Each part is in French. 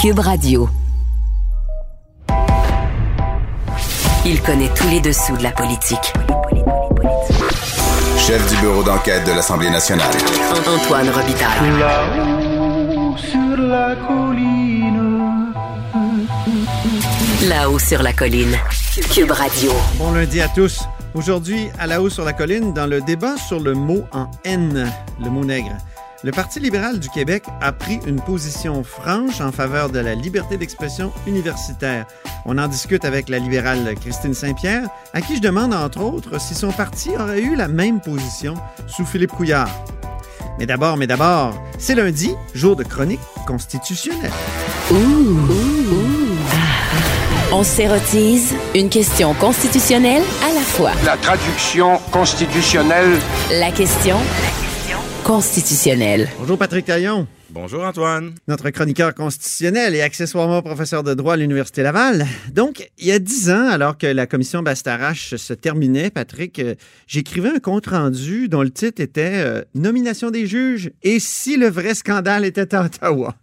Cube Radio. Il connaît tous les dessous de la politique. Chef du bureau d'enquête de l'Assemblée nationale. Antoine Robitaille. Là-haut sur la colline. Là-haut sur la colline. Cube Radio. Bon lundi à tous. Aujourd'hui, à la haut sur la colline, dans le débat sur le mot en N, le mot nègre. Le Parti libéral du Québec a pris une position franche en faveur de la liberté d'expression universitaire. On en discute avec la libérale Christine Saint-Pierre, à qui je demande entre autres si son parti aurait eu la même position sous Philippe Couillard. Mais d'abord, mais d'abord, c'est lundi, jour de chronique constitutionnelle. On s'érotise une question constitutionnelle à la fois. La traduction constitutionnelle La question constitutionnelle. Bonjour Patrick Taillon, Bonjour Antoine. notre chroniqueur constitutionnel et accessoirement professeur de droit à l'Université Laval. Donc, il y a dix ans, alors que la commission Bastarache se terminait, Patrick, euh, j'écrivais un compte-rendu dont le titre était euh, Nomination des juges et si le vrai scandale était à Ottawa.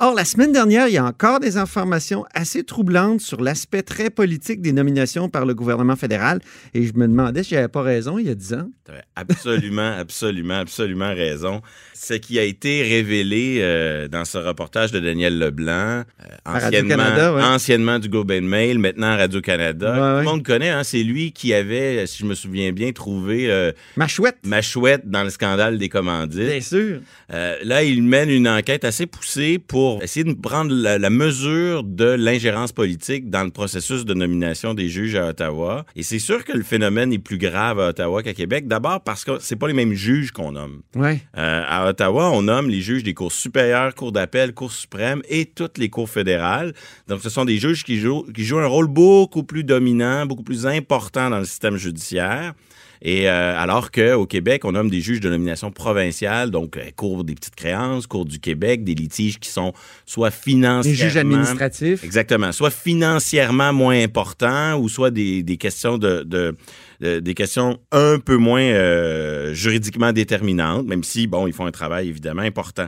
Or, la semaine dernière, il y a encore des informations assez troublantes sur l'aspect très politique des nominations par le gouvernement fédéral. Et je me demandais si j'avais pas raison il y a dix ans. Tu absolument, absolument, absolument raison. Ce qui a été révélé euh, dans ce reportage de Daniel Leblanc, euh, anciennement, ouais. anciennement du Globe and Mail, maintenant Radio-Canada. Ouais, Tout le monde connaît, hein, c'est lui qui avait, si je me souviens bien, trouvé euh, Ma chouette, ma chouette dans le scandale des commandites. bien sûr. Là, il mène une enquête assez poussée pour essayer de prendre la, la mesure de l'ingérence politique dans le processus de nomination des juges à Ottawa. Et c'est sûr que le phénomène est plus grave à Ottawa qu'à Québec. D'abord parce que c'est pas les mêmes juges qu'on nomme. Ouais. Euh, à Ottawa, on nomme les juges des cours supérieures, cours d'appel, cours suprêmes et toutes les cours fédérales. Donc, ce sont des juges qui jouent, qui jouent un rôle beaucoup plus dominant, beaucoup plus important dans le système judiciaire. Et euh, alors qu'au Québec, on nomme des juges de nomination provinciale, donc euh, cours des petites créances, cours du Québec, des litiges qui sont soit financièrement... juges administratifs. Exactement. Soit financièrement moins importants ou soit des, des questions de, de- de- des questions un peu moins euh, juridiquement déterminantes, même si, bon, ils font un travail évidemment important.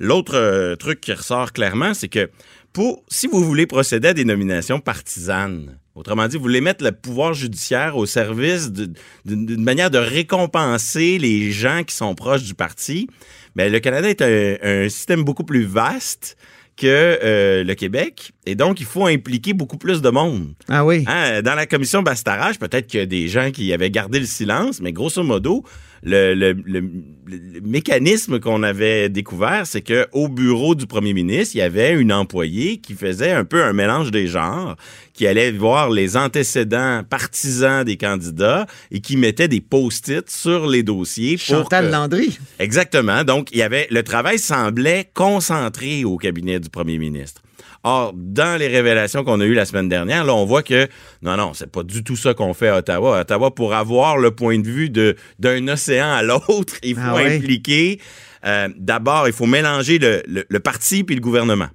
L'autre euh, truc qui ressort clairement, c'est que pour, si vous voulez procéder à des nominations partisanes, autrement dit, vous voulez mettre le pouvoir judiciaire au service d'une manière de récompenser les gens qui sont proches du parti, mais le Canada est un, un système beaucoup plus vaste que euh, le Québec. Et donc, il faut impliquer beaucoup plus de monde. Ah oui. Hein, dans la commission Bastarache, peut-être qu'il y a des gens qui avaient gardé le silence, mais grosso modo, le, le- le- le mécanisme qu'on avait découvert, c'est que au bureau du premier ministre, il y avait une employée qui faisait un peu un mélange des genres, qui allait voir les antécédents partisans des candidats et qui mettait des post-it sur les dossiers Chantal que- Landry. Exactement. Donc, il y avait le travail semblait concentré au cabinet du premier ministre. Or, dans les révélations qu'on a eues la semaine dernière, là, on voit que non, non, c'est pas du tout ça qu'on fait à Ottawa. À Ottawa, pour avoir le point de vue de d'un océan à l'autre, il faut Ah ouais? impliquer. euh, D'abord, il faut mélanger le, le- le parti puis le gouvernement.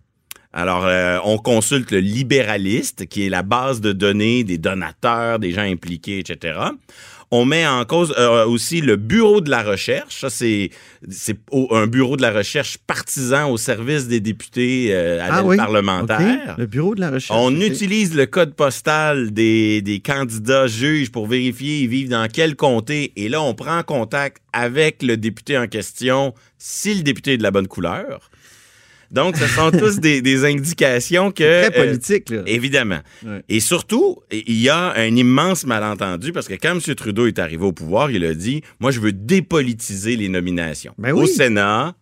Alors, euh, on consulte le libéraliste, qui est la base de données des donateurs, des gens impliqués, etc. On met en cause euh, aussi le bureau de la recherche. Ça, c'est un bureau de la recherche partisan au service des députés euh, à Ah oui? parlementaire. Le bureau de la recherche. On utilise le code postal des, des candidats juges pour vérifier ils vivent dans quel comté. Et là, on prend contact avec le député en question si le député est de la bonne couleur. Donc, ce sont tous des, des indications que... Très euh, politique, là. Évidemment. Ouais. Et surtout, il y a un immense malentendu parce que quand M. Trudeau est arrivé au pouvoir, il a dit Moi, je veux dépolitiser les nominations. Ben Au. Sénat,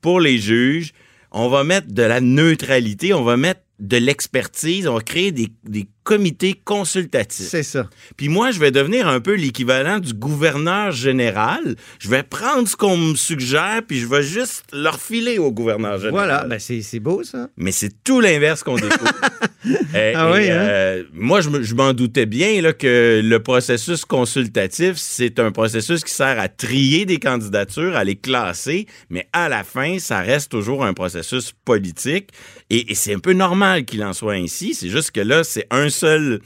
pour les juges, on va mettre de la neutralité, on va mettre de l'expertise, on va créer des, des comités consultatifs. C'est ça. Puis moi, je vais devenir un peu l'équivalent du gouverneur général. Je vais prendre ce qu'on me suggère, puis je vais juste leur filer au gouverneur général. Voilà. Ben, c'est c'est beau, ça. Mais c'est tout l'inverse qu'on découvre. Euh, Ah oui, et, hein? euh, moi, je me- je m'en doutais bien là, que le processus consultatif, c'est un processus qui sert à trier des candidatures, à les classer, mais à la fin, ça reste toujours un processus politique. Et, et c'est un peu normal qu'il en soit ainsi. C'est juste que là, c'est un seul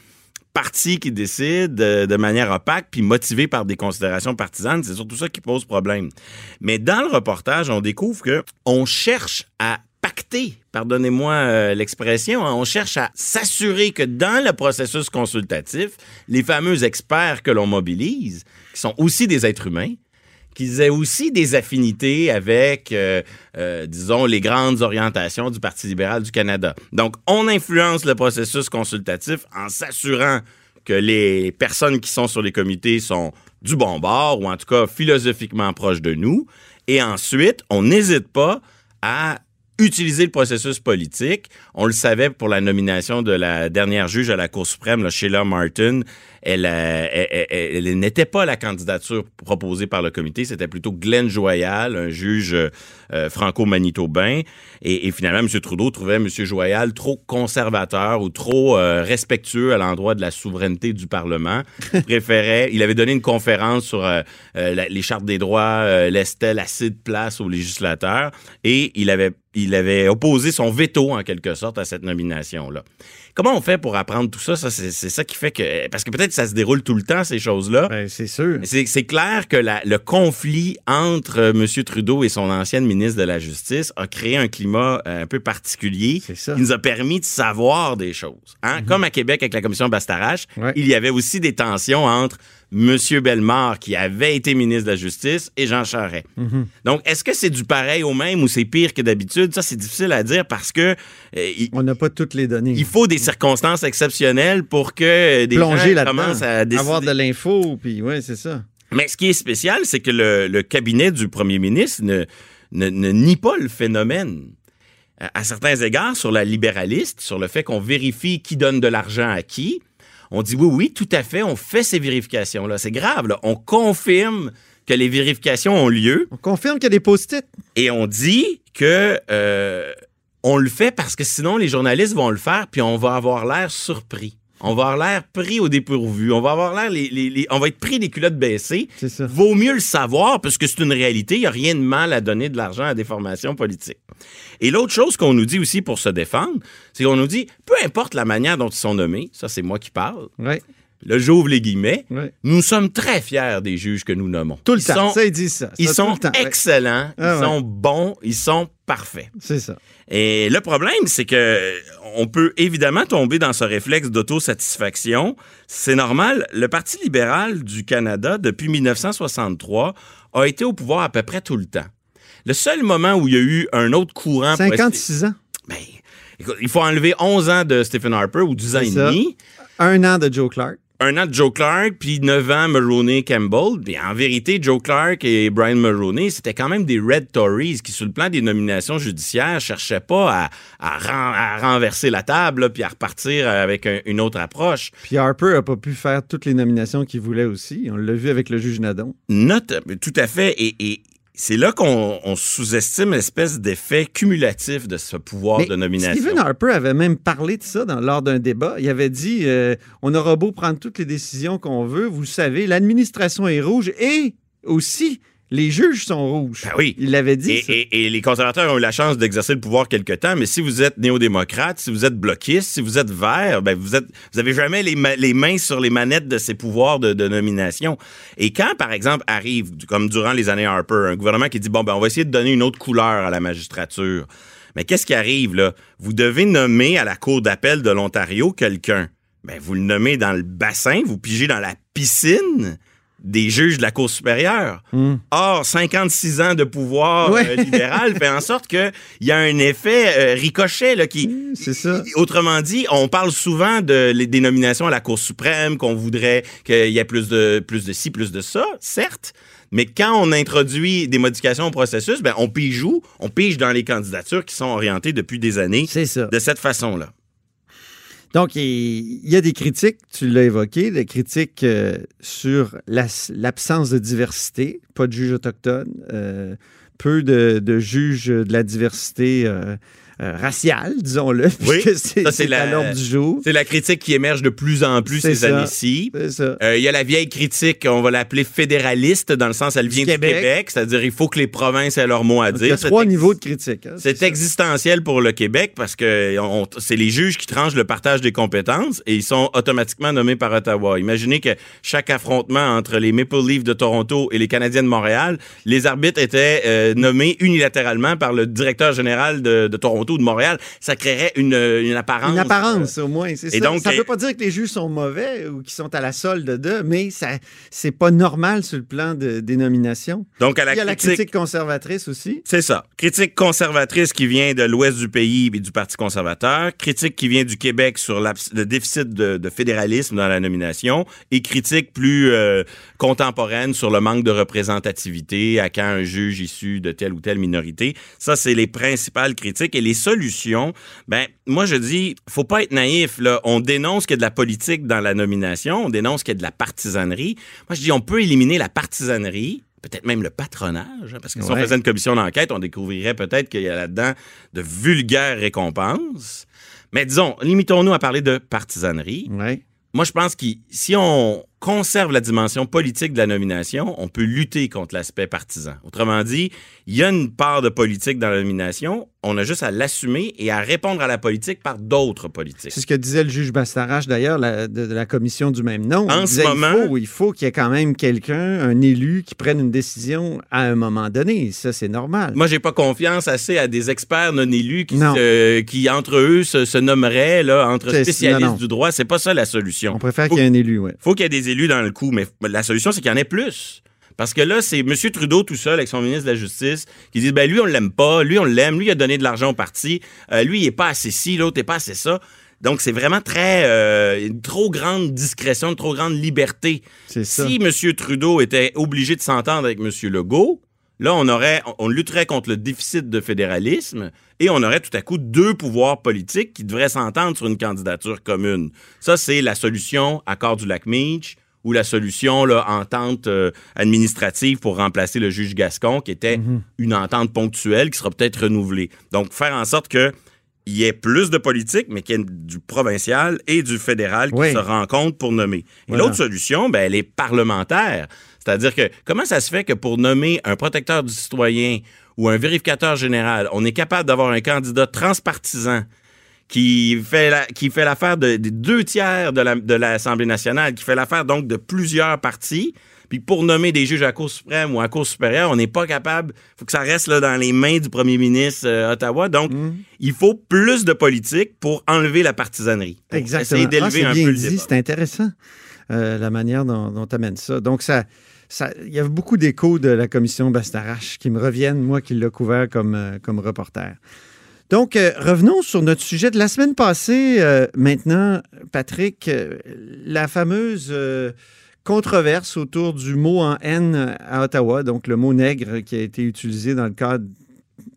parti qui décide euh, de manière opaque puis motivé par des considérations partisanes, c'est surtout ça qui pose problème. Mais dans le reportage, on découvre que on cherche à pacter pardonnez-moi euh, l'expression, hein, on cherche à s'assurer que dans le processus consultatif, les fameux experts que l'on mobilise, qui sont aussi des êtres humains, qu'ils aient aussi des affinités avec, euh, euh, disons, les grandes orientations du Parti libéral du Canada. Donc, on influence le processus consultatif en s'assurant que les personnes qui sont sur les comités sont du bon bord, ou en tout cas philosophiquement proches de nous. Et ensuite, on n'hésite pas à utiliser le processus politique. On le savait pour la nomination de la dernière juge à la Cour suprême, là, Sheila Martin. Elle, euh, elle- n'était pas la candidature proposée par le comité, c'était plutôt Glenn Joyal, un juge euh, franco-manitobain. Et, finalement, M. Trudeau trouvait M. Joyal trop conservateur ou trop euh, respectueux à l'endroit de la souveraineté du Parlement. Il préférait, il avait donné une conférence sur les chartes des droits, laissait assez de place aux législateurs et il avait, il avait opposé son veto en quelque sorte à cette nomination-là. Comment on fait pour apprendre tout ça? ça c'est ça qui fait que... Parce que peut-être ça se déroule tout le temps, ces choses-là. Ben, c'est sûr. C'est, c'est clair que la- le conflit entre euh, M. Trudeau et son ancienne ministre de la Justice a créé un climat euh, un peu particulier C'est ça. Qui nous a permis de savoir des choses. Hein? Comme à Québec avec la commission Bastarache, Ouais. il y avait aussi des tensions entre M. Bellemare, qui avait été ministre de la Justice, et Jean Charest. Mhm. Donc, est-ce que c'est du pareil au même ou c'est pire que d'habitude? Ça, c'est difficile à dire parce que euh, il, On n'a pas toutes les données. il faut des circonstances exceptionnelles pour que euh, des plonger gens commencent à décider. avoir de l'info, puis c'est ça. Mais ce qui est spécial, c'est que le, le cabinet du premier ministre ne, ne, ne nie pas le phénomène. À, à certains égards, sur la libéraliste, sur le fait qu'on vérifie qui donne de l'argent à qui, on dit oui, oui, tout à fait, on fait ces vérifications-là. C'est grave, là. On confirme que les vérifications ont lieu On confirme qu'il y a des post-it. et on dit que euh, on le fait parce que sinon les journalistes vont le faire puis on va avoir l'air surpris. On va avoir l'air pris au dépourvu. On va avoir l'air les, les- les- on va être pris les culottes baissées. C'est ça. Vaut mieux le savoir parce que c'est une réalité. Il n'y a rien de mal à donner de l'argent à des formations politiques. Et l'autre chose qu'on nous dit aussi pour se défendre, c'est qu'on nous dit, peu importe la manière dont ils sont nommés, ça c'est moi qui parle, Ouais, là j'ouvre les guillemets, nous sommes très fiers des juges que nous nommons. Tout le Ils temps. sont- ça, ils disent ça. ils sont. Ouais, excellents, Ah ils ouais. sont bons, ils sont parfaits. C'est ça. Et le problème, c'est que on peut évidemment tomber dans ce réflexe d'autosatisfaction. C'est normal. Le Parti libéral du Canada, depuis 1963, a été au pouvoir à peu près tout le temps. Le seul moment où il y a eu un autre courant... pour essayer- 56 ans? Ben, écoute, il faut enlever 11 ans de Stephen Harper ou 10 ans et demi Un an de Joe Clark. Un an de Joe Clark, puis 9 ans Mulroney Campbell. Puis en vérité, Joe Clark et Brian Mulroney, c'était quand même des Red Tories qui, sur le plan des nominations judiciaires, cherchaient pas à, à ren- à renverser la table, là, puis à repartir avec un- une autre approche. Puis Harper a pas pu faire toutes les nominations qu'il voulait aussi. On l'a vu avec le juge Nadon. Note, tout à fait. Et, et c'est là qu'on on sous-estime l'espèce d'effet cumulatif de ce pouvoir Mais de nomination. Stephen Harper avait même parlé de ça dans- lors d'un débat. Il avait dit euh, on aura beau prendre toutes les décisions qu'on veut, vous savez, l'administration est rouge et aussi les juges sont rouges. Ben oui. Il l'avait dit. Et, ça. et- et les conservateurs ont eu la chance d'exercer le pouvoir quelque temps, mais si vous êtes néo-démocrate, si vous êtes bloquiste, si vous êtes vert, ben vous êtes, vous avez jamais les, ma- les mains sur les manettes de ces pouvoirs de, de nomination. Et quand, par exemple, arrive, comme durant les années Harper, un gouvernement qui dit bon ben on va essayer de donner une autre couleur à la magistrature, mais qu'est-ce qui arrive là? Vous devez nommer à la cour d'appel de l'Ontario quelqu'un. Ben vous le nommez dans le bassin, vous pigez dans la piscine des juges de la Cour supérieure. Or, 56 ans de pouvoir Ouais. euh, libéral fait en sorte qu'il y a un effet euh, ricochet là, qui... C'est ça. Autrement dit, on parle souvent de les- des nominations à la Cour suprême, qu'on voudrait qu'il y ait plus de, plus de ci, plus de ça, certes. Mais quand on introduit des modifications au processus, ben, on pige où? On pige dans les candidatures qui sont orientées depuis des années ça. de cette façon-là. Donc, il y a des critiques, tu l'as évoqué, des critiques euh, sur la- l'absence de diversité, pas de juges autochtones, euh, peu de, de juges de la diversité euh, euh, raciale, disons-le, Oui, ça, c'est la- l'ordre du jour. C'est la critique qui émerge de plus en plus ces années-ci. C'est ça. Euh, Il y a la vieille critique, on va l'appeler fédéraliste, dans le sens, elle vient du Québec. Québec, c'est-à-dire il faut que les provinces aient leur mot à Donc, il y dire. a C'est trois niveaux de critique. hein, C'est existentiel pour le Québec parce que c'est les juges qui tranchent le partage des compétences et ils sont automatiquement nommés par Ottawa. Imaginez que chaque affrontement entre les Maple Leafs de Toronto et les Canadiens de Montréal, les arbitres étaient euh, nommés unilatéralement par le directeur général de, de Toronto ou de Montréal, ça créerait une, une apparence. Une apparence, au moins, c'est ça. donc, ça ne veut pas dire que les juges sont mauvais ou qu'ils sont à la solde d'eux, mais ça, c'est pas normal sur le plan de, des nominations. Donc, à la Il y a la critique- conservatrice aussi. C'est ça. Critique conservatrice qui vient de l'ouest du pays et du Parti conservateur. Critique qui vient du Québec sur le déficit de, de fédéralisme dans la nomination. Et critique plus euh, contemporaine sur le manque de représentativité, à quand un juge issu de telle ou telle minorité. Ça, c'est les principales critiques. Et les solutions, ben, moi, je dis, faut pas être naïf. Là. On dénonce qu'il y a de la politique dans la nomination. On dénonce qu'il y a de la partisanerie. Moi, je dis, on peut éliminer la partisanerie peut-être même le patronage, hein, parce que si on faisait une commission d'enquête, on découvrirait peut-être qu'il y a là-dedans de vulgaires récompenses. Mais disons, limitons-nous à parler de partisanerie. Ouais. Moi, je pense que si on conserve la dimension politique de la nomination, on peut lutter contre l'aspect partisan. Autrement dit, il y a une part de politique dans la nomination, on a juste à l'assumer et à répondre à la politique par d'autres politiques. C'est ce que disait le juge Bastarache, d'ailleurs, la- de, de la commission du même nom. En Il ce moment- Il faut, il faut qu'il y ait quand même quelqu'un, un élu, qui prenne une décision à un moment donné. Ça, c'est normal. Moi, j'ai pas confiance assez à des experts non élus qui, Non. se- qui entre eux, se, se nommeraient, là, entre spécialistes non, non. du droit. C'est pas ça la solution. On préfère qu'il y ait un élu, oui. faut qu'il y ait des élus dans le coup, mais la solution, c'est qu'il y en ait plus. Parce que là, c'est M. Trudeau tout seul avec son ministre de la Justice qui dit ben lui, on l'aime pas, lui, on l'aime, lui, il a donné de l'argent au parti, euh, lui, il est pas assez ci, l'autre n'est pas assez ça. Donc, c'est vraiment très. euh, une trop grande discrétion, une trop grande liberté. Ça. Si M. Trudeau était obligé de s'entendre avec M. Legault, là, on aurait, on lutterait contre le déficit de fédéralisme et on aurait tout à coup deux pouvoirs politiques qui devraient s'entendre sur une candidature commune. Ça, c'est la solution accord du lac Meach ou la solution là, entente euh, administrative pour remplacer le juge Gascon, qui était une entente ponctuelle qui sera peut-être renouvelée. Donc, faire en sorte que il y ait plus de politique, mais qu'il y ait du provincial et du fédéral qui Oui. se rencontrent pour nommer. Et l'autre solution, ben, elle est parlementaire. C'est-à-dire que comment ça se fait que pour nommer un protecteur du citoyen ou un vérificateur général, on est capable d'avoir un candidat transpartisan qui fait la- qui fait l'affaire de- des deux tiers de la- de l'Assemblée nationale, qui fait l'affaire donc de plusieurs partis. Puis pour nommer des juges à la Cour suprême ou à la Cour supérieure, on n'est pas capable. Il faut que ça reste là, dans les mains du premier ministre euh, Ottawa. Donc, Mmh. il faut plus de politique pour enlever la partisanerie. Pour Exactement. Essayer Ah, d'élever c'est un bien peu dit, c'est intéressant, euh, la manière dont tu amènes ça. Donc, ça, ça, il y a beaucoup d'échos de la commission Bastarache qui me reviennent, moi qui l'ai couvert comme, euh, comme reporter. Donc, euh, revenons sur notre sujet de la semaine passée. euh, maintenant, Patrick, euh, la fameuse controverse autour du mot en haine à Ottawa, donc le mot nègre qui a été utilisé dans le cadre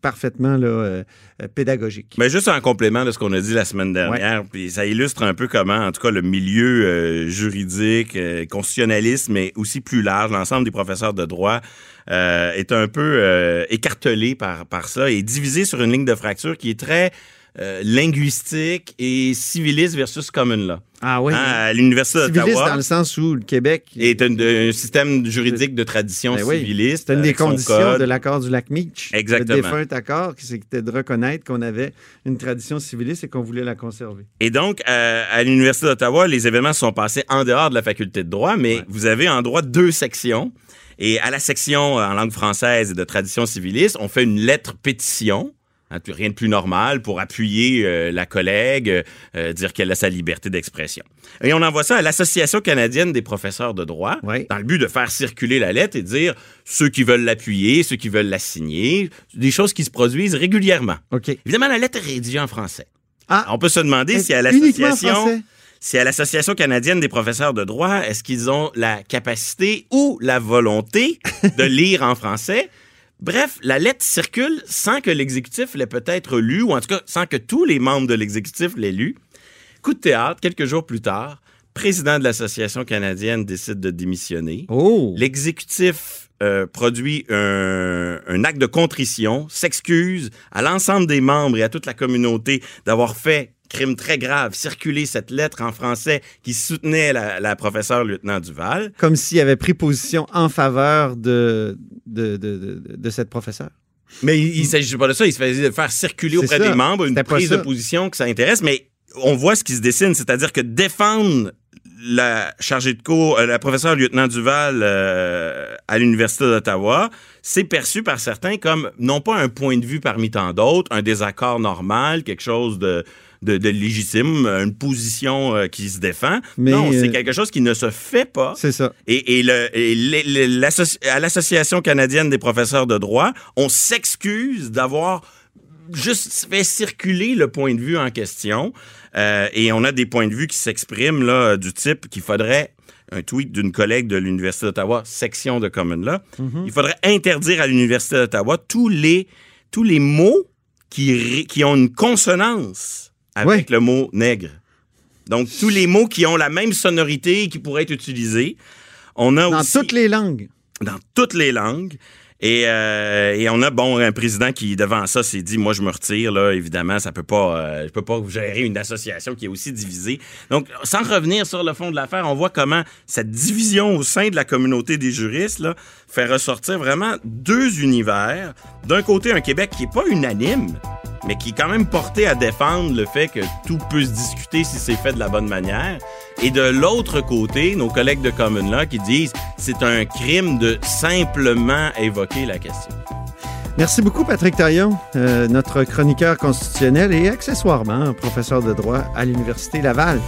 parfaitement là, euh, euh, pédagogique. Mais juste en complément de ce qu'on a dit la semaine dernière, puis ça illustre un peu comment, en tout cas, le milieu euh, juridique, euh, constitutionnaliste, mais aussi plus large, l'ensemble des professeurs de droit est un peu écartelé par, par ça et divisé sur une ligne de fracture qui est très euh, linguistique et civiliste versus common law. Ah oui. Hein, à l'Université Civiliste d'Ottawa dans le sens où le Québec est un, un système juridique de tradition Ben oui, civiliste. C'est une des conditions de l'accord du lac Meach. Exactement. Le défunt accord, c'était de reconnaître qu'on avait une tradition civiliste et qu'on voulait la conserver. Et donc, euh, à l'Université d'Ottawa, les événements sont passés en dehors de la faculté de droit, mais Ouais. vous avez en droit deux sections. Et à la section euh, en langue française et de tradition civiliste, on fait une lettre pétition. Hein, rien de plus normal pour appuyer euh, la collègue, euh, dire qu'elle a sa liberté d'expression. Et on envoie ça à l'Association canadienne des professeurs de droit Oui. dans le but de faire circuler la lettre et de dire ceux qui veulent l'appuyer, ceux qui veulent la signer, des choses qui se produisent régulièrement. OK. Évidemment, la lettre est rédigée en français. Ah, On peut se demander si à uniquement l'association français? si à l'Association canadienne des professeurs de droit, est-ce qu'ils ont la capacité ou la volonté de lire en français? Bref, la lettre circule sans que l'exécutif l'ait peut-être lu, ou en tout cas sans que tous les membres de l'exécutif l'aient lu. Coup de théâtre, quelques jours plus tard, président de l'Association canadienne décide de démissionner. Oh! L'exécutif euh, produit un, un acte de contrition, s'excuse à l'ensemble des membres et à toute la communauté d'avoir fait crime très grave, circuler cette lettre en français qui soutenait la, la professeure lieutenant Duval. Comme s'il avait pris position en faveur de, de, de, de, de cette professeure. Mais il ne s'agit pas de ça, il se faisait faire circuler auprès ça. des membres une prise de position que ça intéresse, mais on voit ce qui se dessine, c'est-à-dire que défendre la chargée de cours, euh, la professeure lieutenant Duval euh, à l'Université d'Ottawa, c'est perçu par certains comme non pas un point de vue parmi tant d'autres, un désaccord normal, quelque chose de, de, de légitime, une position euh, qui se défend. Mais, non, c'est euh, quelque chose qui ne se fait pas. C'est ça. Et, et, le, et les- les- l'associ- à l'Association canadienne des professeurs de droit, on s'excuse d'avoir juste fait circuler le point de vue en question. Euh, et on a des points de vue qui s'expriment là du type qu'il faudrait un tweet d'une collègue de l'Université d'Ottawa, section de Common Law, il faudrait interdire à l'Université d'Ottawa tous les, tous les mots qui, qui ont une consonance avec Ouais. le mot nègre. Donc, tous les mots qui ont la même sonorité et qui pourraient être utilisés. On a Dans aussi toutes les langues. dans toutes les langues. Et, euh, et on a bon un président qui devant ça s'est dit moi je me retire là évidemment ça peut pas euh, je peux pas gérer une association qui est aussi divisée. Donc sans revenir sur le fond de l'affaire, on voit comment cette division au sein de la communauté des juristes là fait ressortir vraiment deux univers. D'un côté un Québec qui est pas unanime mais qui est quand même porté à défendre le fait que tout peut se discuter si c'est fait de la bonne manière. Et de l'autre côté, nos collègues de Common Law qui disent c'est un crime de simplement évoquer la question. Merci beaucoup, Patrick Taillon, euh, notre chroniqueur constitutionnel et accessoirement professeur de droit à l'Université Laval.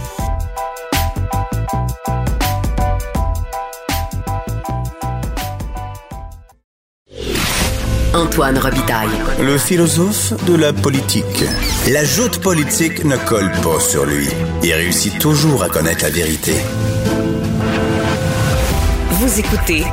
Antoine Robitaille. Le philosophe de la politique. La joute politique ne colle pas sur lui. Il réussit toujours à connaître la vérité. Vous écoutez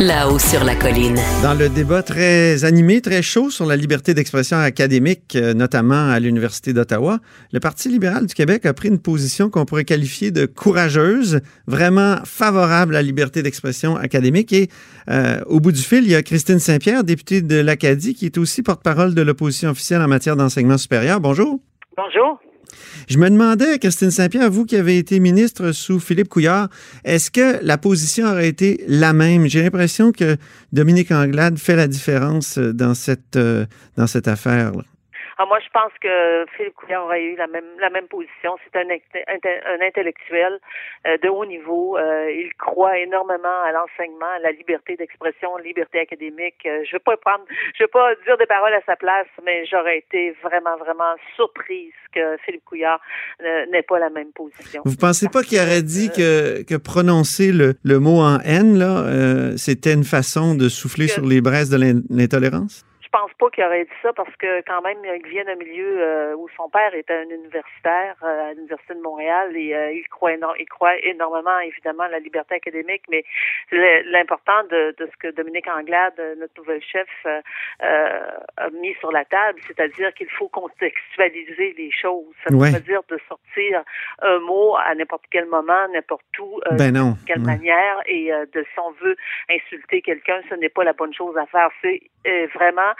là-haut sur la colline. Dans le débat très animé, très chaud sur la liberté d'expression académique, euh, notamment à l'Université d'Ottawa, le Parti libéral du Québec a pris une position qu'on pourrait qualifier de courageuse, vraiment favorable à la liberté d'expression académique. Et euh, au bout du fil, il y a Christine Saint-Pierre, députée de l'Acadie, qui est aussi porte-parole de l'opposition officielle en matière d'enseignement supérieur. Bonjour. Bonjour. Je me demandais, Christine Saint-Pierre, vous qui avez été ministre sous Philippe Couillard, est-ce que la position aurait été la même? J'ai l'impression que Dominique Anglade fait la différence euh, dans cette, euh, affaire. -là. Ah, moi, je pense que Philippe Couillard aurait eu la même la même position. C'est un, un intellectuel euh, de haut niveau. Euh, il croit énormément à l'enseignement, à la liberté d'expression, liberté académique. Euh, je veux pas prendre, je veux pas dire des paroles à sa place, mais j'aurais été vraiment vraiment surprise que Philippe Couillard euh, n'ait pas la même position. Vous pensez pas qu'il aurait dit que, que prononcer le, le mot en haine, là, euh, c'était une façon de souffler Que- sur les braises de l'in- l'intolérance? Je pense pas qu'il aurait dit ça parce que quand même il vient d'un milieu euh, où son père était un universitaire euh, à l'université de Montréal et euh, il croit il croit énormément évidemment à la liberté académique mais l'important de, de ce que Dominique Anglade notre nouvel chef a mis sur la table c'est-à-dire qu'il faut contextualiser les choses ça Ouais. veut pas dire de sortir un mot à n'importe quel moment n'importe où ben de quelle Ouais. manière et de si on veut insulter quelqu'un, ce n'est pas la bonne chose à faire. C'est vraiment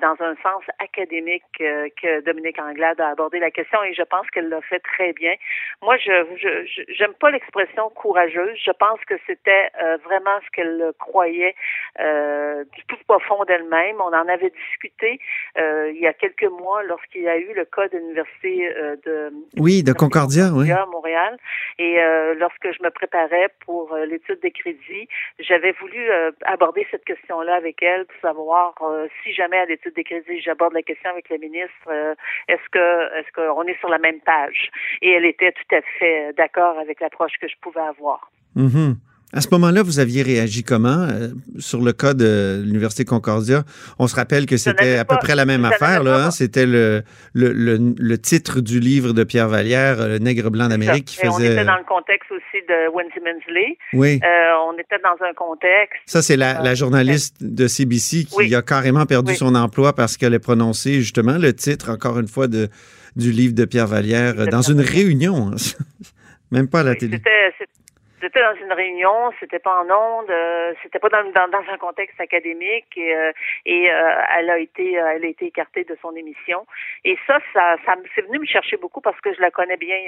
dans un sens académique euh, que Dominique Anglade a abordé la question et je pense qu'elle l'a fait très bien. Moi, je je- je- j'aime pas l'expression courageuse. Je pense que c'était euh, vraiment ce qu'elle croyait euh, du tout profond d'elle-même. On en avait discuté euh, il y a quelques mois lorsqu'il y a eu le cas de l'université euh, de Oui, de Concordia, oui. à Montréal. Et euh, lorsque je me préparais pour euh, l'étude des crédits, j'avais voulu euh, aborder cette question-là avec elle pour savoir euh, si jamais à l'étude des crédits j'aborde la question avec le ministre, euh, est-ce que est-ce qu'on est sur la même page? Et elle était tout à fait d'accord avec l'approche que je pouvais avoir. Mhm. À ce moment-là, vous aviez réagi comment euh, sur le cas de l'Université Concordia? On se rappelle que c'était à peu près la même affaire. hein? C'était le, le, le, le titre du livre de Pierre Vallière, euh, Le Nègre blanc d'Amérique, qui Et on faisait... était dans le contexte aussi de Wendy Mensley. Oui, Euh, on était dans un contexte ça c'est la, la journaliste de CBC qui Oui. a carrément perdu Oui. son emploi parce qu'elle a prononcé justement le titre, encore une fois, de, du livre de Pierre Vallière dans une réunion. hein? Même pas à la Oui, télé. C'était dans une réunion, c'était pas en ondes, euh, c'était pas dans, dans, dans, un contexte académique et, euh, et elle a été elle a été écartée de son émission. Et ça, ça, ça c'est venu me chercher beaucoup parce que je la connais bien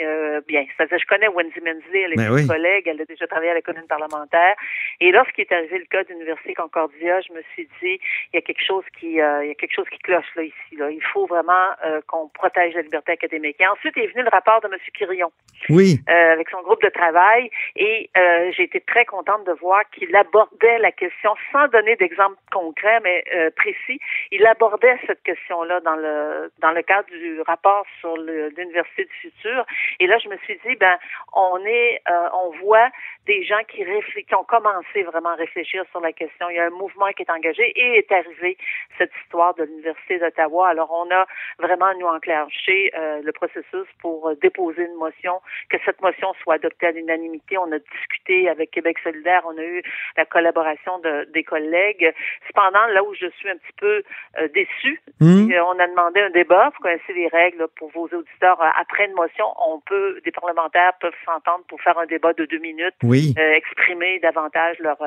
bien. C'est-à-dire, je connais Wendy Mensley, elle est Ben une oui. collègue, elle a déjà travaillé à la commune parlementaire. Et lorsqu'il est arrivé le cas d'Université Concordia, je me suis dit, il y a quelque chose qui il y a quelque chose qui cloche là ici. Là. Il faut vraiment qu'on protège la liberté académique. Et ensuite est venu le rapport de M. Quirion. Oui. Euh, avec son groupe de travail et euh, j'ai été très contente de voir qu'il abordait la question sans donner d'exemple concret mais euh, précis. Il abordait cette question-là dans le dans le cadre du rapport sur l'université du futur. Et là, je me suis dit ben on est euh, on voit des gens qui, qui ont commencé vraiment à réfléchir sur la question. Il y a un mouvement qui est engagé et est arrivé cette histoire de l'université d'Ottawa. Alors on a vraiment nous enclenché euh, le processus pour déposer une motion que cette motion soit adoptée à l'unanimité. On a discuté avec Québec solidaire, on a eu la collaboration de, des collègues. Cependant, là où je suis un petit peu euh, déçue, mmh. on a demandé un débat. Vous connaissez les règles pour vos auditeurs. Après une motion, on peut, des parlementaires peuvent s'entendre pour faire un débat de deux minutes, oui. euh, exprimer davantage leur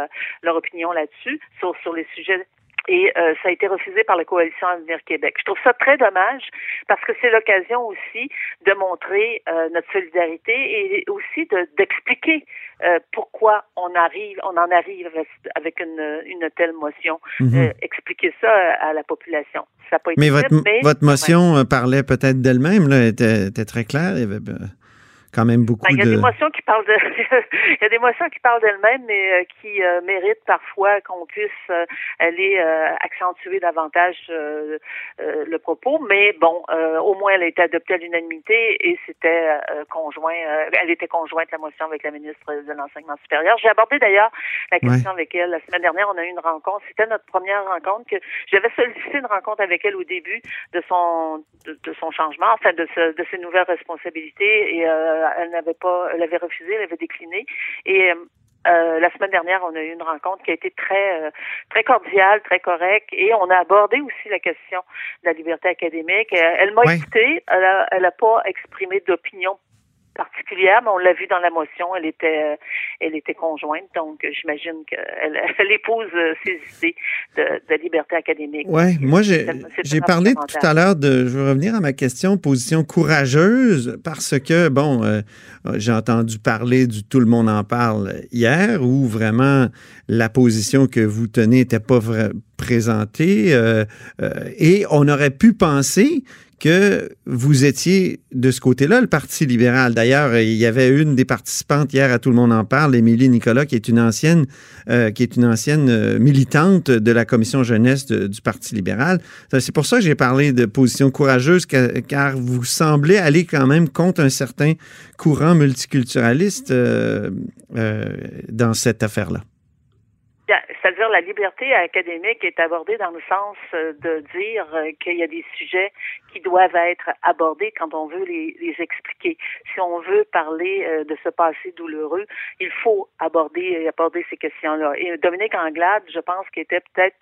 leur opinion là-dessus sur sur les sujets et euh, ça a été refusé par la coalition Avenir Québec. Je trouve ça très dommage parce que c'est l'occasion aussi de montrer euh, notre solidarité et aussi d'expliquer euh, pourquoi on arrive, on en arrive avec une, une telle motion. Mm -hmm. expliquer ça à la population. Ça n'a pas été mais, votre, mais votre motion ouais. parlait peut-être d'elle-même, là, était, était, très claire. Il y avait quand même beaucoup ben, il y a de... des motions qui parlent de il y a des motions qui parlent d'elles-mêmes mais euh, qui euh, méritent parfois qu'on puisse euh, aller accentuer davantage le propos. Mais bon au moins elle a été adoptée à l'unanimité et c'était conjoint elle était conjointe la motion avec la ministre de l'enseignement supérieur. J'ai abordé d'ailleurs la question ouais. avec elle la semaine dernière. On a eu une rencontre. C'était notre première rencontre que j'avais sollicité une rencontre avec elle au début de son de, de son changement enfin de, ce, de ses nouvelles responsabilités et elle n'avait pas, elle avait refusé, elle avait décliné. Et euh, la semaine dernière, on a eu une rencontre qui a été très euh, très cordiale, très correcte, et on a abordé aussi la question de la liberté académique. Elle m'a Ouais. écouté, elle a, elle a pas exprimé d'opinion particulière, mais on l'a vu dans la motion, elle était, euh, elle était conjointe, donc euh, j'imagine qu'elle elle épouse euh, ses idées de, de liberté académique. Oui, moi j'ai parlé tout à l'heure de, je veux revenir à ma question, position courageuse, parce que, bon, euh, j'ai entendu parler du tout le monde en parle hier, où vraiment la position que vous tenez n'était pas présentée, euh, euh, et on aurait pu penser que vous étiez de ce côté-là, le Parti libéral. D'ailleurs, il y avait une des participantes hier à Tout le monde en parle, Émilie Nicolas, qui est une ancienne, euh, qui est une ancienne euh, militante de la commission jeunesse du Parti libéral. Ça, C'est pour ça que j'ai parlé de position courageuse, ca- car vous semblez aller quand même contre un certain courant multiculturaliste euh, euh, dans cette affaire-là. La liberté académique est abordée dans le sens euh, de dire euh, qu'il y a des sujets qui doivent être abordés quand on veut les, expliquer. Si on veut parler euh, de ce passé douloureux, il faut aborder aborder ces questions-là. Et Dominique Anglade, je pense qu'il était peut-être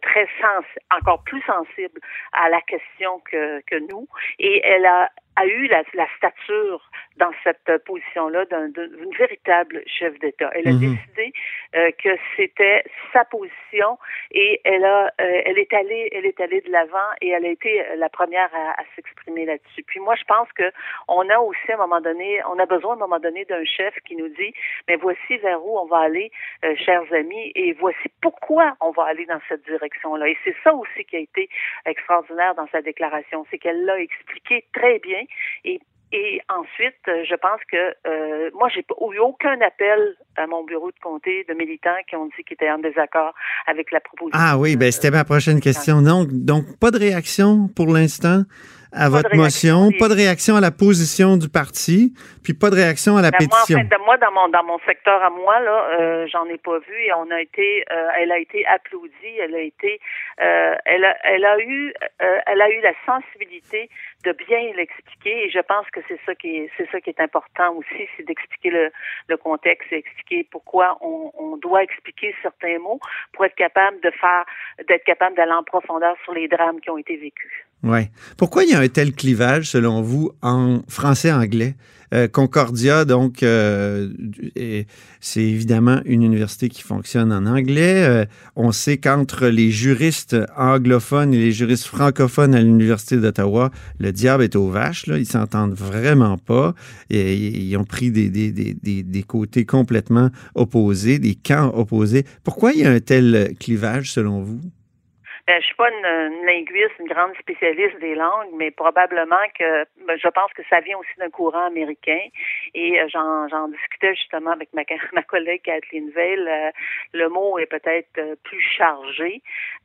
très sens encore plus sensible à la question que, que nous, et elle a a eu la, la stature dans cette position-là d'un- d'une véritable chef d'État. Elle a Mhm. décidé euh, que c'était sa position et elle a, euh, elle est allée, elle est allée de l'avant et elle a été la première à, à s'exprimer là-dessus. Puis moi, je pense que on a aussi à un moment donné, on a besoin à un moment donné d'un chef qui nous dit, mais voici vers où on va aller, euh, chers amis, et voici pourquoi on va aller dans cette direction-là. Et c'est ça aussi qui a été extraordinaire dans sa déclaration, c'est qu'elle l'a expliqué très bien et et ensuite, euh, je pense que euh, moi, j'ai eu aucun appel à mon bureau de comté de militants qui ont dit qu'ils étaient en désaccord avec la proposition. Ah oui, ben c'était ma prochaine question. Donc, donc pas de réaction pour l'instant? À votre motion, pas de réaction à la position du parti, puis pas de réaction à la Ben, moi, en pétition. fait, de moi, dans mon dans mon secteur à moi, là, euh, j'en ai pas vu et on a été, euh, elle a été applaudie, elle a été, euh, elle a, elle a eu, euh, elle a eu la sensibilité de bien l'expliquer. Et je pense que c'est ça qui est, c'est ça qui est important aussi, c'est d'expliquer le, le contexte et expliquer pourquoi on, on doit expliquer certains mots pour être capable de faire, d'être capable d'aller en profondeur sur les drames qui ont été vécus. Ouais. Pourquoi il y a un tel clivage, selon vous, en français-anglais? Euh, Concordia, donc, euh, est- c'est évidemment une université qui fonctionne en anglais. Euh, on sait qu'entre les juristes anglophones et les juristes francophones à l'Université d'Ottawa, le diable est aux vaches. Là. Ils s'entendent vraiment pas. Ils ont pris des côtés complètement opposés, des camps opposés. Pourquoi il y a un tel clivage, selon vous? Ben, je suis pas une, une linguiste, une grande spécialiste des langues, mais probablement que ben, je pense que ça vient aussi d'un courant américain. Et euh, j'en, j'en discutais justement avec ma, ma collègue Kathleen Veil. Euh, le mot est peut-être euh, plus chargé.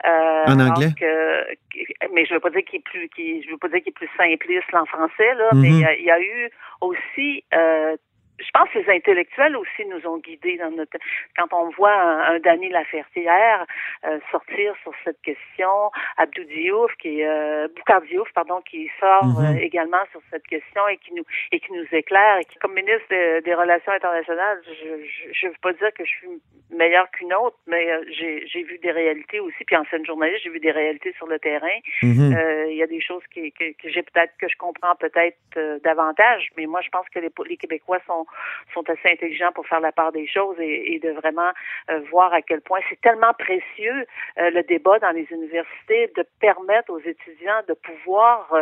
Euh, En anglais? que- mais je veux pas dire qu'il est plus, qu'il, je veux pas dire qu'il est plus simpliste en français là, Mhm. mais il y a- il y, a eu aussi euh, je pense que les intellectuels aussi nous ont guidés dans notre quand on voit un, un Danny Lafertière euh, sortir sur cette question, Abdou Diouf qui est euh, Boukhar Diouf pardon qui sort Mhm. euh, également sur cette question et qui nous et qui nous éclaire et qui comme ministre de- des relations internationales, je ne veux pas dire que je suis meilleure qu'une autre, mais euh, j'ai j'ai vu des réalités aussi puis ancienne journaliste, j'ai vu des réalités sur le terrain. Mhm. Euh, Il y a des choses qui, que, que j'ai peut-être que je comprends peut-être euh, davantage, mais moi je pense que les, les Québécois sont sont assez intelligents pour faire la part des choses et, de vraiment euh, voir à quel point c'est tellement précieux euh, le débat dans les universités de permettre aux étudiants de pouvoir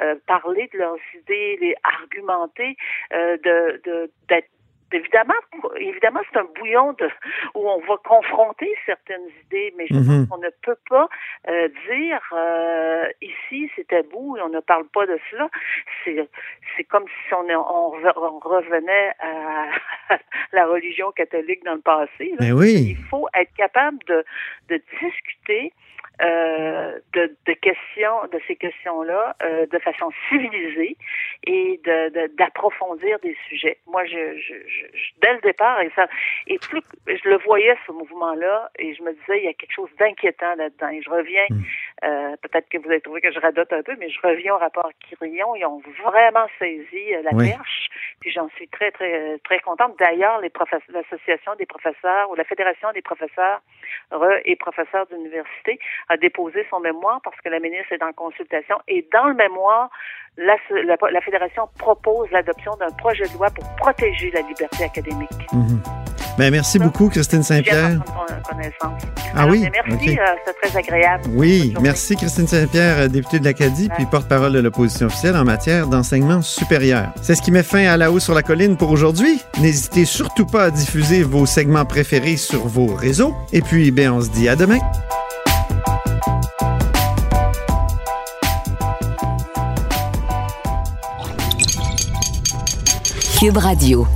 euh, parler de leurs idées, les argumenter, de- d'être Évidemment, évidemment, c'est un bouillon de, où on va confronter certaines idées, mais je Mhm. pense qu'on ne peut pas euh, dire euh, ici c'est tabou et on ne parle pas de cela. C'est c'est comme si on, on, on revenait à la religion catholique dans le passé. là. Ben oui. Il faut être capable de, de discuter euh, de, de questions, de ces questions-là, euh, de façon civilisée et de de- d'approfondir des sujets. Moi, je, je, je, dès le départ, et ça, et plus je le voyais ce mouvement-là, et je me disais, il y a quelque chose d'inquiétant là-dedans. Et je reviens, euh, peut-être que vous avez trouvé que je radote un peu, mais je reviens au rapport Quirion. Ils ont vraiment saisi euh, la Oui. perche, puis j'en suis très, très, très contente. D'ailleurs, l'association des professeurs ou la fédération des professeurs et professeurs d'université a déposé son mémoire parce que la ministre est en consultation. Et dans le mémoire, la, fédération propose l'adoption d'un projet de loi pour protéger la liberté académique. Mhm. Ben, merci beaucoup, Christine Saint-Pierre. connaissance. Ah Alors, oui? Merci, euh, c'est très agréable. Oui, merci Christine Saint-Pierre, euh, députée de l'Acadie, puis porte-parole de l'opposition officielle en matière d'enseignement supérieur. C'est ce qui met fin à La Haut sur la Colline pour aujourd'hui. N'hésitez surtout pas à diffuser vos segments préférés sur vos réseaux. Et puis, ben, on se dit à demain. Cube Radio.